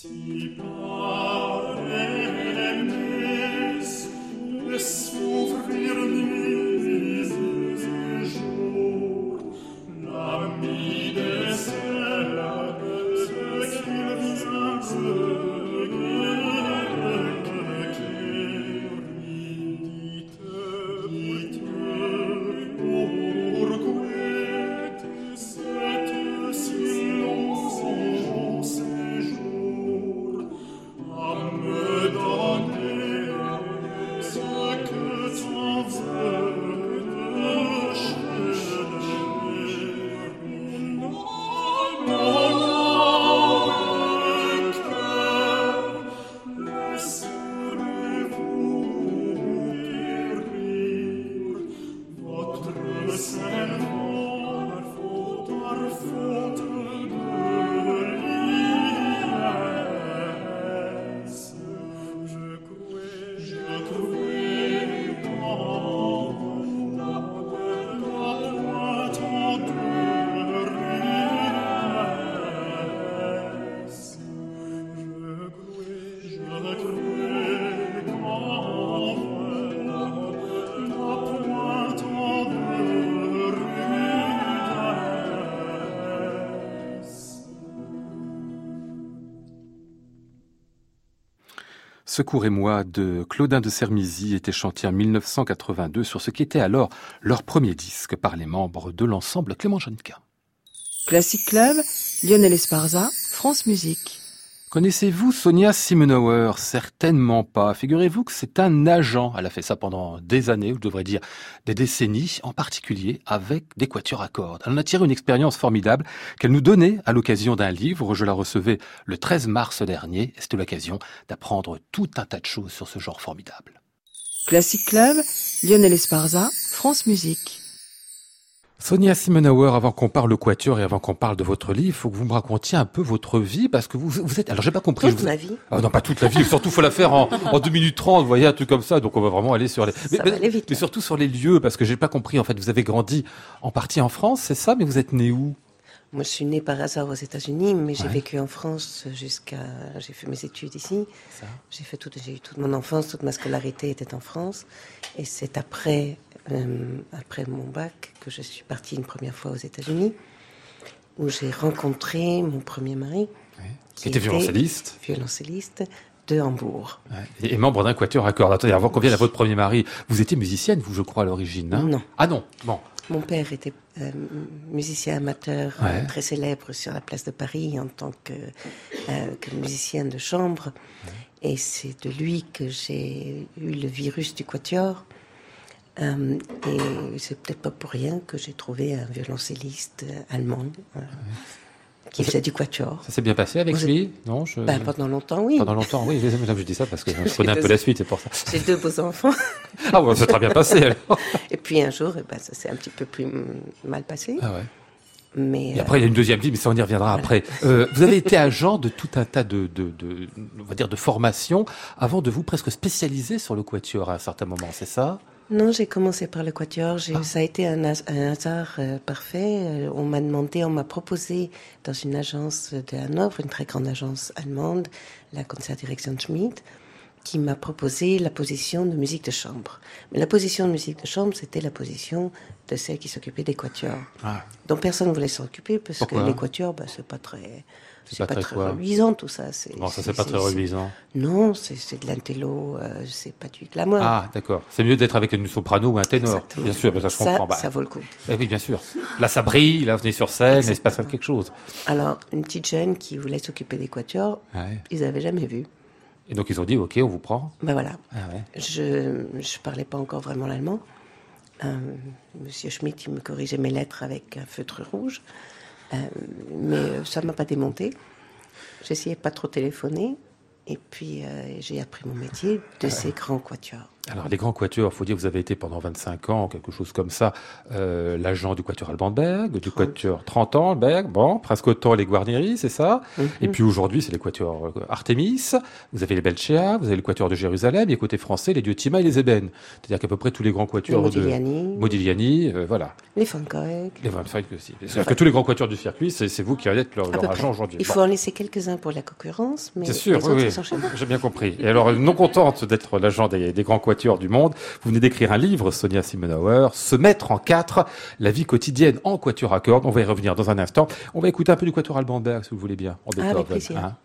si parem Secourez-moi de Claudin de Sermizy était chanté en 1982 sur ce qui était alors leur premier disque par les membres de l'ensemble Clément Jonka. Classic Club, Lionel Esparza, France Musique. Connaissez-vous Sonia Simenauer? Certainement pas. Figurez-vous que c'est un agent. Elle a fait ça pendant des années, ou je devrais dire des décennies, en particulier avec des quatuors à cordes. Elle en a tiré une expérience formidable qu'elle nous donnait à l'occasion d'un livre. Je la recevais le 13 mars dernier. C'était l'occasion d'apprendre tout un tas de choses sur ce genre formidable. Classic Club, Lionel Esparza, France Musique. Sonia Simenauer, avant qu'on parle quatuor et avant qu'on parle de votre livre, il faut que vous me racontiez un peu votre vie parce que vous, vous êtes. Alors j'ai pas compris. Toute vous... ma vie. Ah, non, pas toute la vie. Surtout, faut la faire en, en 2 minutes 30, vous voyez, un truc comme ça. Donc on va vraiment aller sur les. Ça va aller vite, mais surtout sur les lieux parce que j'ai pas compris. En fait, vous avez grandi en partie en France, c'est ça, mais vous êtes né où? Moi, je suis née par hasard aux États-Unis, mais j'ai Ouais. vécu en France jusqu'à. J'ai fait mes études ici. Ça. J'ai fait toute, j'ai eu toute mon enfance, toute ma scolarité était en France. Et c'est après, euh, après mon bac que je suis partie une première fois aux États-Unis, où j'ai rencontré mon premier mari, Qui était violoncelliste. violoncelliste de Hambourg. Et, et membre d'un quatuor à cordes. Attendez, avant qu'on vienne à votre premier mari, vous étiez musicienne, vous, je crois, à l'origine, hein? Non. Ah non. Bon. Mon père était euh, musicien amateur euh, Ouais. très célèbre sur la place de Paris en tant que, euh, que musicien de chambre. Et c'est de lui que j'ai eu le virus du quatuor. Euh, et c'est peut-être pas pour rien que j'ai trouvé un violoncelliste euh, allemand euh, qui faisait du quatuor. Ça s'est bien passé avec Vous lui? Non je... Ben, pendant longtemps, oui. Pendant longtemps, oui. Je, je dis ça parce que je connais un peu la suite, c'est pour ça. J'ai deux beaux enfants. Ah ouais, c'est très bien passé alors. Et puis un jour, eh ben, ça s'est un petit peu plus mal passé. Ah ouais. Mais, Et après, il y a une deuxième vie, mais ça, on y reviendra après. Euh, vous avez été agent de tout un tas de, de, de, on va dire, de formations avant de vous presque spécialiser sur le quatuor à un certain moment, c'est ça? Non, j'ai commencé par le quatuor. Ah. Ça a été un, has- un hasard euh, parfait. Euh, on m'a demandé, on m'a proposé dans une agence de Hanovre, une très grande agence allemande, la Concertdirektion Schmidt, qui m'a proposé la position de musique de chambre. Mais la position de musique de chambre, c'était la position de celle qui s'occupait des quatuors. Ah. Donc personne ne voulait s'en occuper parce Pourquoi? que les quatuors, bah, c'est pas très, C'est pas pas, très très, quoi reluisant tout ça. Non, ça, c'est pas très reluisant. Non, c'est, c'est de l'intello, euh, c'est pas du glamour. Ah, d'accord. C'est mieux d'être avec une soprano ou un ténor. Exactement. Bien sûr, ça je Ça, comprends. Bah, ça vaut le coup. eh oui, bien sûr. Là, ça brille, là, vous venez sur scène, il se passe quelque chose. Alors, une petite jeune qui voulait s'occuper des quatuors, Ouais. ils n'avaient jamais vu. Et donc, ils ont dit, OK, on vous prend. Ben voilà. Ah ouais. Je je parlais pas encore vraiment l'allemand. Euh, Monsieur Schmitt, il me corrigeait mes lettres avec un feutre rouge. Euh, mais euh, ça m'a pas démonté. J'essayais pas trop téléphoner. Et puis, euh, j'ai appris mon métier de ces grands quatuors. Alors, les grands quatuors, faut dire que vous avez été pendant 25 ans, quelque chose comme ça, euh, l'agent du quatuor Alban Berg, du quatuor 30 ans, Berg, bon, presque autant les Guarnieri, c'est ça Et puis aujourd'hui, c'est les quatuors euh, Artemis, vous avez les Belchea, vous avez le quatuor de Jérusalem, et côté français, les Diotima et les Eben. C'est-à-dire qu'à peu près tous les grands quatuors Les de... Modigliani. Modigliani, euh, voilà. Les Fankoek. Les Van Eyck aussi. C'est-à-dire que tous les grands quatuors du circuit, c'est vous qui allez être leur, leur agent aujourd'hui. Il Bon. faut en laisser quelques-uns pour la concurrence, mais C'est sûr, oui. J'ai bien compris. Et alors, non contente d'être l'agent des, des grands quatuors du monde, vous venez d'écrire un livre, Sonia Simenauer, Se mettre en quatre, la vie quotidienne en quatuor à cordes. On va y revenir dans un instant. On va écouter un peu du quatuor Alban Berg, si vous voulez bien, en Ah, avec Beethoven, plaisir. hein.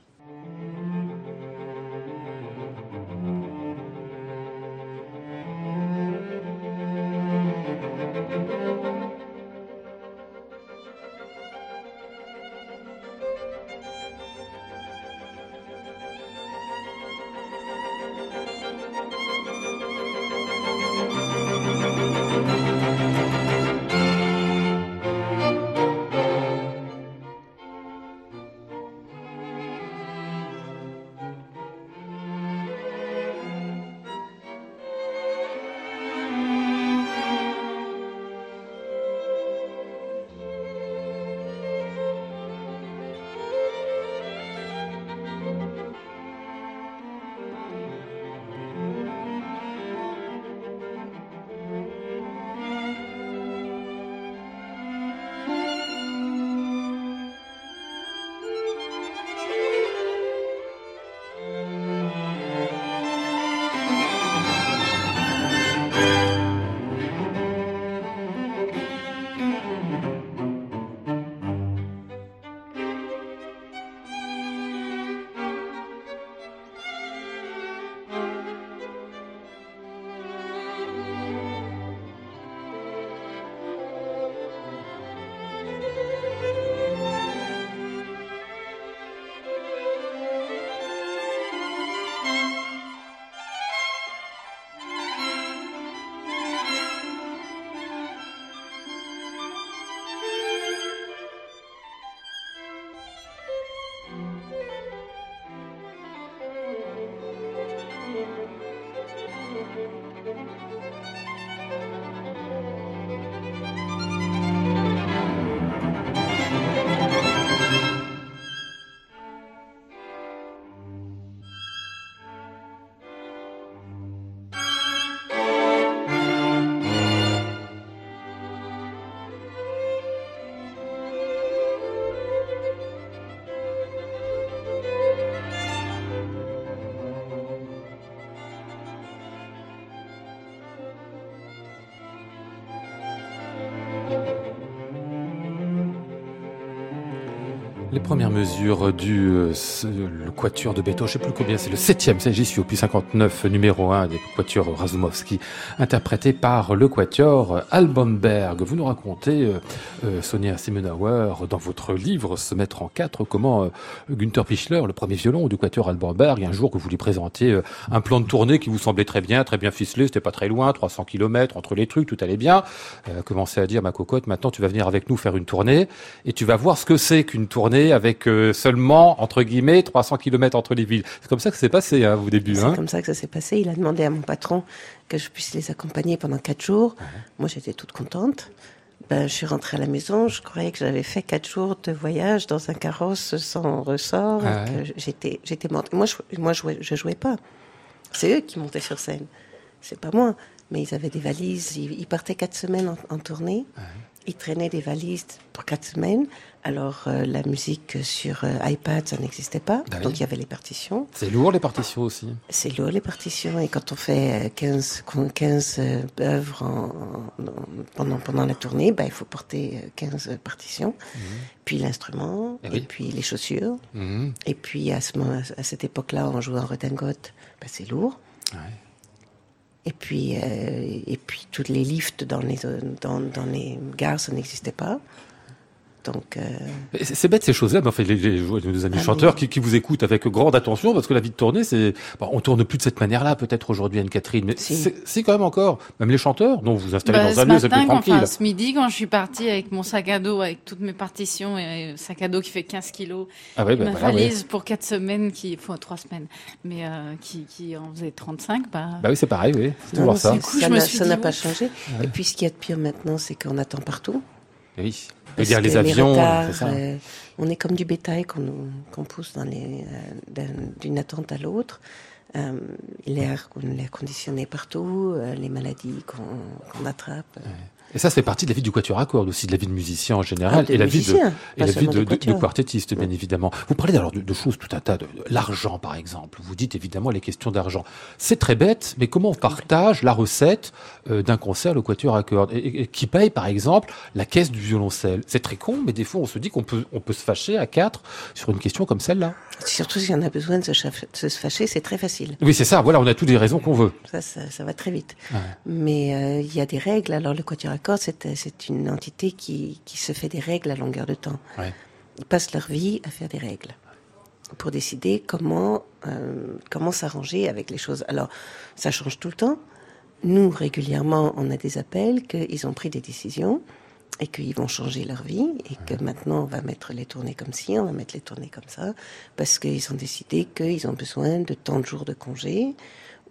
Les premières mesures du euh, quatuor de Beethoven, je sais plus combien, c'est le septième, c'est j'y suis au plus 59, numéro 1 des quatuors Razumovski, interprété par le quatuor Albanberg. Vous nous racontez, euh, euh, Sonia Simenauer, dans votre livre Se mettre en quatre, comment euh, Günther Pichler, le premier violon du quatuor Albanberg, un jour que vous lui présentiez euh, un plan de tournée qui vous semblait très bien, très bien ficelé, c'était pas très loin, 300 km entre les trucs, tout allait bien. Euh, commençait à dire ma cocotte, maintenant tu vas venir avec nous faire une tournée et tu vas voir ce que c'est qu'une tournée avec euh, seulement entre guillemets 300 km entre les villes. C'est comme ça que c'est passé hein, au début. C'est Hein comme ça que ça s'est passé. Il a demandé à mon patron que je puisse les accompagner pendant quatre jours. Moi, j'étais toute contente. Ben, je suis rentrée à la maison. Je croyais que j'avais fait quatre jours de voyage dans un carrosse sans ressort. Ah J'étais, j'étais morte. Moi, je, moi, je jouais, je jouais pas. C'est eux qui montaient sur scène. C'est pas moi. Mais ils avaient des valises. Ils, ils partaient quatre semaines en, en tournée. Ils traînaient des valises pour quatre semaines. Alors, euh, la musique sur euh, iPad, ça n'existait pas. Bah. Donc, il y avait les partitions. C'est lourd les partitions aussi. C'est lourd les partitions et quand on fait euh, 15, 15 euh, œuvres en- en- pendant, pendant la tournée, bah, il faut porter euh, 15 partitions, puis l'instrument, Eh et, oui. puis les chaussures. Mhm. Et puis à, ce moment, à cette époque-là, on jouait en redingote, bah, c'est lourd. Et puis, euh, et puis tous les lifts dans les, dans, dans les gares, ça n'existait pas. Donc, euh, C'est bête ces choses-là, mais enfin, les, les, les amis Ah, chanteurs qui, qui vous écoutent avec grande attention, parce que la vie de tournée, c'est, bon, on tourne plus de cette manière-là, peut-être aujourd'hui, Anne-Catherine, mais c'est c'est quand même encore, même les chanteurs, dont vous vous installez Bah, dans un lieu, c'est plus tranquille. enfin, ce midi, quand je suis partie avec mon sac à dos, avec toutes mes partitions, et un sac à dos qui fait 15 kilos, Ah bah ma voilà, valise pour 4 semaines, qui, enfin 3 semaines, mais euh, qui, qui en faisait 35, bah, Bah oui, c'est pareil, oui, c'est toujours ça. c'est- Du coup, ça je me n'a- suis ça dit, n'a bon. pas changé. Ouais. Et puis, ce qu'il y a de pire maintenant, c'est qu'on attend partout. Oui. Parce dire les avions, retards, ça. euh, on est comme du bétail qu'on nous- qu'on pousse dans les, euh, d'un- d'une attente à l'autre. Euh, l'air, l'air conditionné partout, euh, les maladies qu'on qu'on attrape. Et ça, ça fait partie de la vie du quatuor à cordes aussi, de la vie de musicien en général, Ah, et la vie de, et pas la vie seulement de, de de, de quatuor. quartettiste, bien évidemment. Vous parlez alors de, choses tout un tas, de, l'argent par exemple. Vous dites évidemment les questions d'argent. C'est très bête, mais comment on partage la recette euh, d'un concert, le quatuor à cordes? Et, et- et qui paye par exemple la caisse du violoncelle? C'est très con, mais des fois on se dit qu'on peut, on peut se fâcher à quatre sur une question comme celle-là. Surtout si on a besoin de se, chaf- de se fâcher, c'est très facile. Oui, c'est ça. Voilà, on a toutes les raisons qu'on veut. Ça, ça, ça va très vite. Ouais. Mais euh, il y a des règles. Alors, le Quatuor à cordes, c'est c'est une entité qui, qui se fait des règles à longueur de temps. Ouais. Ils passent leur vie à faire des règles pour décider comment, euh, comment s'arranger avec les choses. Alors, ça change tout le temps. Nous, régulièrement, on a des appels qu'ils ont pris des décisions et qu'ils vont changer leur vie et que maintenant on va mettre les tournées comme ci, on va mettre les tournées comme ça, parce qu'ils ont décidé qu'ils ont besoin de tant de jours de congé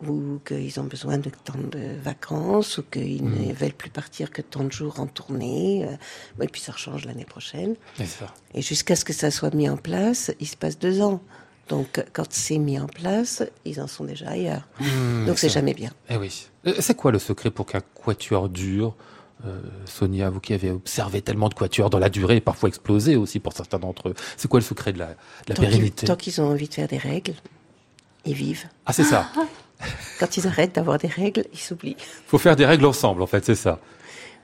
ou qu'ils ont besoin de tant de vacances ou qu'ils ne veulent plus partir que tant de jours en tournée. euh, Et puis ça change l'année prochaine. Ça. Et jusqu'à ce que ça soit mis en place, il se passe deux ans. Donc quand c'est mis en place, ils en sont déjà ailleurs. Mmh, Donc c'est jamais bien. Eh oui. Euh, C'est quoi le secret pour qu'un quatuor dure Euh, Sonia, vous qui avez observé tellement de quatuors dans la durée, parfois explosé aussi pour certains d'entre eux, c'est quoi le secret de la, de la Tant qu'ils- pérennité Tant qu'ils ont envie de faire des règles, ils vivent. Ah, c'est ça. Quand ils arrêtent d'avoir des règles, ils s'oublient. faut faire des règles ensemble, en fait, c'est ça.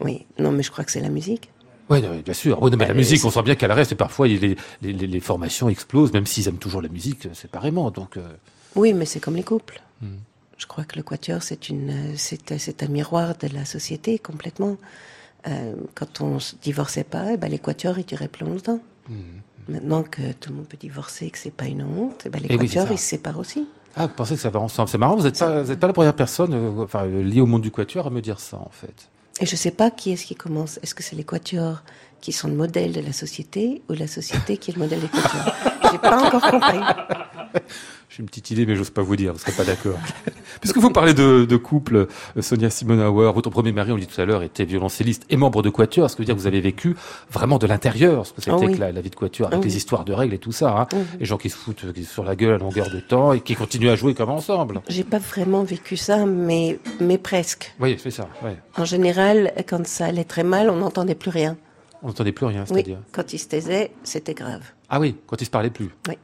Oui, non, mais je crois que c'est la musique. Oui, bien sûr. Non, mais la musique, on sent bien qu'elle reste, et parfois il- les, les, les- les formations explosent, même s'ils aiment toujours la musique euh, séparément. Donc, euh, Oui, mais c'est comme les couples. Hmm. Je crois que le quatuor, c'est une, c'est, c'est un miroir de la société complètement. Euh, quand on se divorçait pas, eh ben, les quatuors, ils duraient plus longtemps. hmm. Maintenant que tout le monde peut divorcer, que c'est pas une honte, eh ben, les Eh quatuors, ça. ils se séparent aussi. Ah, vous pensez que ça va ensemble? C'est marrant, vous n'êtes pas, vous êtes pas la première personne euh, enfin, liée au monde du quatuor à me dire ça, en fait. Et je sais pas qui est-ce qui commence. Est-ce que c'est les quatuors? Qui sont le modèle de la société ou la société qui est le modèle des quatuors J'ai pas encore compris. J'ai une petite idée, mais j'ose pas vous dire, vous serez pas d'accord. Puisque vous parlez de, de couple, euh, Sonia Simonauer, votre premier mari, on le dit tout à l'heure, était violoncelliste et membre de Quatuor, ce qui veut dire que vous avez vécu vraiment de l'intérieur, ce que c'était Ah oui. que la, la vie de Quatuor, avec Ah oui. les histoires de règles et tout ça. Hein. Mhm. Les gens qui se foutent qui sur la gueule à longueur de temps et qui continuent à jouer comme ensemble. J'ai pas vraiment vécu ça, mais, mais presque. Oui, c'est ça. Ouais. En général, quand ça allait très mal, on n'entendait plus rien. On n'entendait plus rien, Oui, c'est-à-dire. quand ils se taisaient, c'était grave. Ah oui, quand ils se parlaient plus. Oui.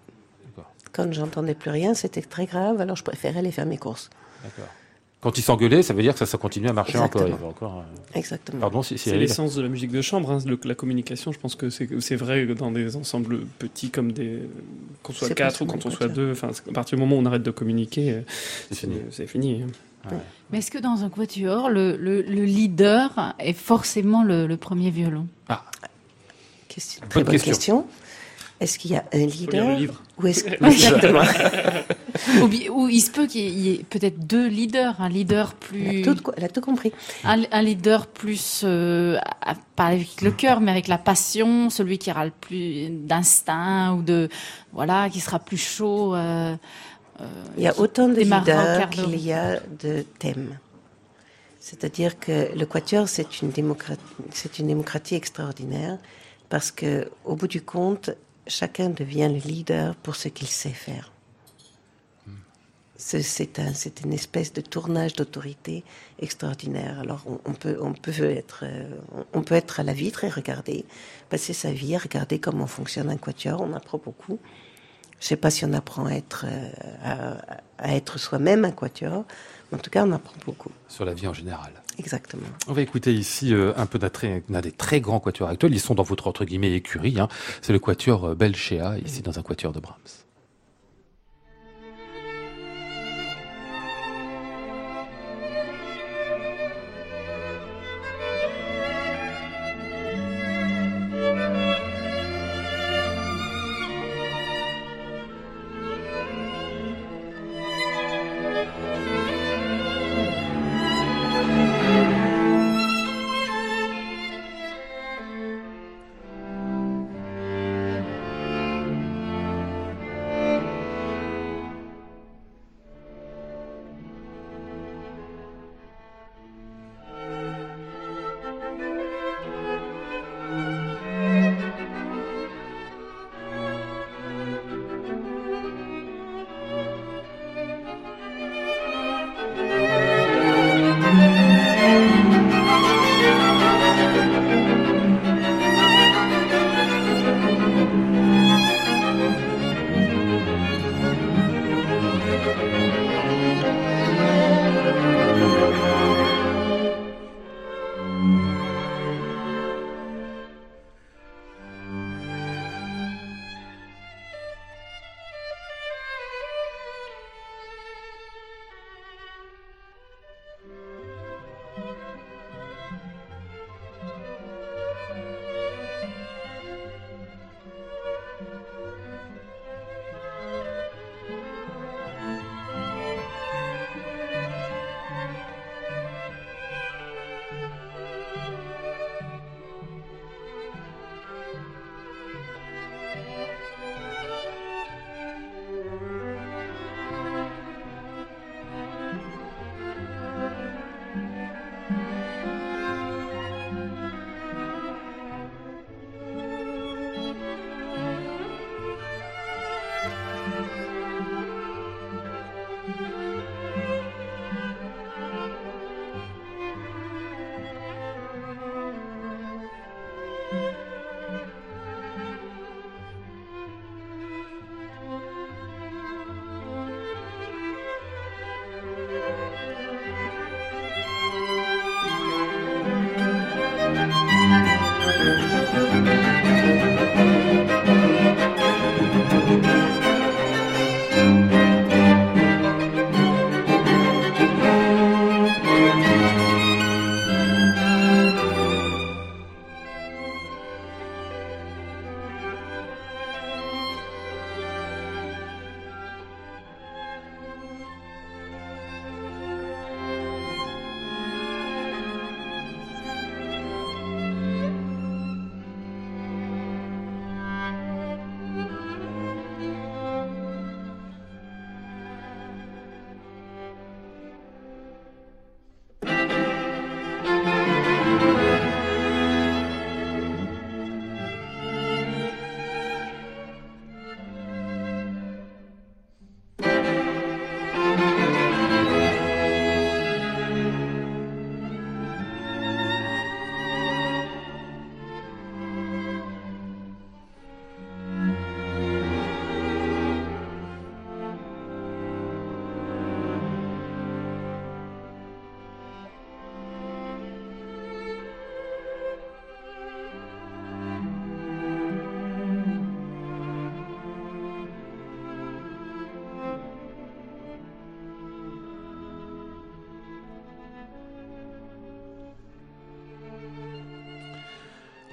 Quand j'entendais plus rien, c'était très grave, alors je préférais aller faire mes courses. D'accord. Quand ils s'engueulaient, ça veut dire que ça, ça continue à marcher Exactement. encore euh, Exactement. Pardon, C'est l'essence de la musique de chambre, hein, le- la communication. Je pense que c'est c'est vrai dans des ensembles petits comme des. Qu'on soit C'est quatre ou quand on soit deux. Enfin, à partir du moment où on arrête de communiquer, euh, c'est c'est fini. Mais est-ce que dans un quatuor, le, le, le leader est forcément le, le premier violon? Question- Bonne Très bonne question. question. Est-ce qu'il y a un leader ou est-ce que... Exactement. ou, ou il se peut qu'il y ait peut-être deux leaders, un leader plus. Elle a tout, elle a tout compris. Un, un leader plus, euh, pas avec le cœur, mais avec la passion, celui qui aura le plus d'instinct ou de, voilà, qui sera plus chaud. euh, Il y a autant de leaders qu'il y a de thèmes. C'est-à-dire que le quatuor, c'est une, démocratie, c'est une démocratie extraordinaire parce que, au bout du compte, chacun devient le leader pour ce qu'il sait faire. C'est, c'est un, c'est une espèce de tournage d'autorité extraordinaire. Alors, on, on peut, on peut être, euh, on peut être à la vitre et regarder, passer sa vie à regarder comment fonctionne un quatuor. On apprend beaucoup. Je sais pas si on apprend à être, euh, à, à être soi-même un quatuor, mais en tout cas, on apprend beaucoup. sur la vie en général. Exactement. On va écouter ici euh, un peu d'un des très grands quatuors actuels. Ils sont dans votre entre guillemets écurie. hein. C'est le quatuor euh, Belchéa, ici dans un quatuor de Brahms.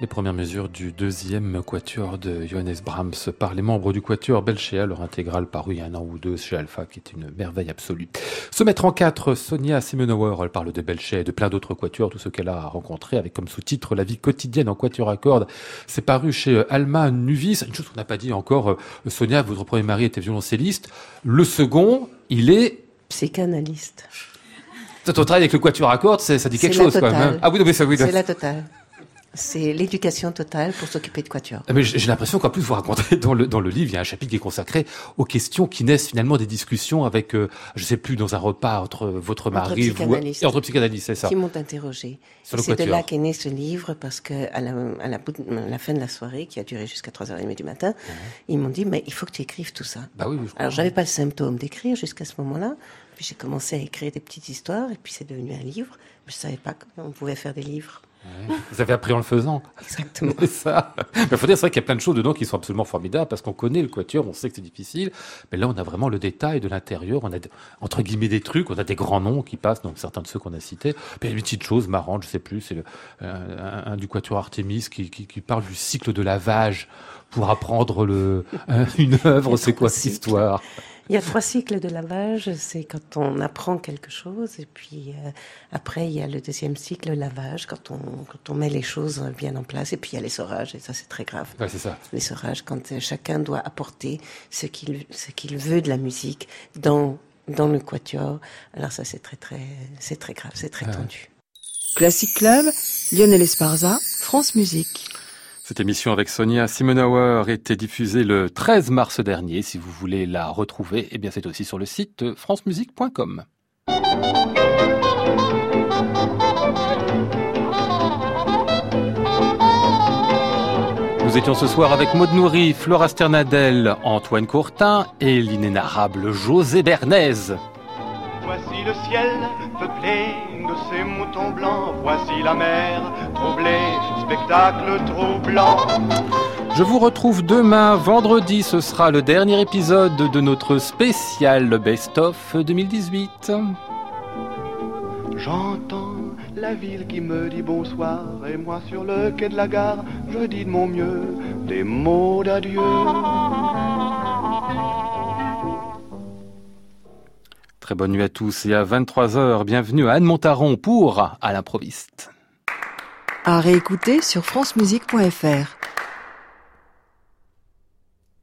Les premières mesures du deuxième quatuor de Johannes Brahms par les membres du quatuor Belchea, leur intégrale paru il y a un an ou deux chez Alpha, qui est une merveille absolue. Se mettre en quatre, Sonia Simenauer, elle parle de Belchea et de plein d'autres quatuors, tout ce qu'elle a rencontré, avec comme sous-titre La vie quotidienne en quatuor à cordes. C'est paru chez Alma Nuvis. Une chose qu'on n'a pas dit encore, euh, Sonia, votre premier mari était violoncelliste. Le second, il est... Psychanalyste. Ton travail avec le quatuor à cordes, ça dit quelque chose quand même. hein. Ah oui, ça, oui. C'est la totale. C'est l'éducation totale pour s'occuper de quatuor. Ah, Mais j'ai l'impression qu'en plus vous racontez dans le dans le livre, il y a un chapitre qui est consacré aux questions qui naissent finalement des discussions avec, euh, je sais plus, dans un repas entre votre Entre mari, vous, psychanalystes. et entre psychanalystes, c'est ça. Qui m'ont interrogé. C'est de là qu'est né ce livre parce que à la, à la, bout- à la fin de la soirée, qui a duré jusqu'à 3h30 du matin, ils m'ont dit, mais il faut que tu écrives tout ça. Bah oui, oui, je Alors j'avais pas le symptôme d'écrire jusqu'à ce moment-là. Puis j'ai commencé à écrire des petites histoires et puis c'est devenu un livre. Je savais pas qu'on pouvait faire des livres. Ouais. Vous avez appris en le faisant. Exactement. C'est ça. Il faut dire, c'est vrai qu'il y a plein de choses dedans qui sont absolument formidables parce qu'on connaît le quatuor, on sait que c'est difficile, mais là on a vraiment le détail de l'intérieur, on a entre guillemets des trucs, on a des grands noms qui passent, donc certains de ceux qu'on a cités. Puis il y a une petite chose marrante, je sais plus, c'est le- euh, un, un du quatuor Artemis qui, qui, qui parle du cycle de lavage pour apprendre le, un- une œuvre. C'est quoi cette histoire? Il y a trois cycles de lavage. C'est quand on apprend quelque chose, et puis euh, après il y a le deuxième cycle, le lavage, quand on quand on met les choses bien en place, et puis il y a l'essorage, et ça c'est très grave. Ouais, c'est ça. L'essorage, quand euh, chacun doit apporter ce qu'il ce qu'il veut de la musique dans dans le quatuor. Alors ça c'est très très c'est très grave, c'est très tendu. Classic Club, Lionel Esparza, France Musique. Cette émission avec Sonia Simonauer était diffusée le 13 mars dernier. Si vous voulez la retrouver, eh bien c'est aussi sur le site francemusique.com. Nous étions ce soir avec Maud Nourri, Flora Sternadel, Antoine Courtin et l'inénarrable José Bernays. Voici le ciel peuplé de ces moutons blancs. Voici la mer troublée, spectacle troublant. Je vous retrouve demain, vendredi, ce sera le dernier épisode de notre spécial Best of 2018. J'entends la ville qui me dit bonsoir et moi sur le quai de la gare, je dis de mon mieux des mots d'adieu. Très bonne nuit à tous et à 23h, bienvenue à Anne Montaron pour À l'improviste. À réécouter sur francemusique.fr.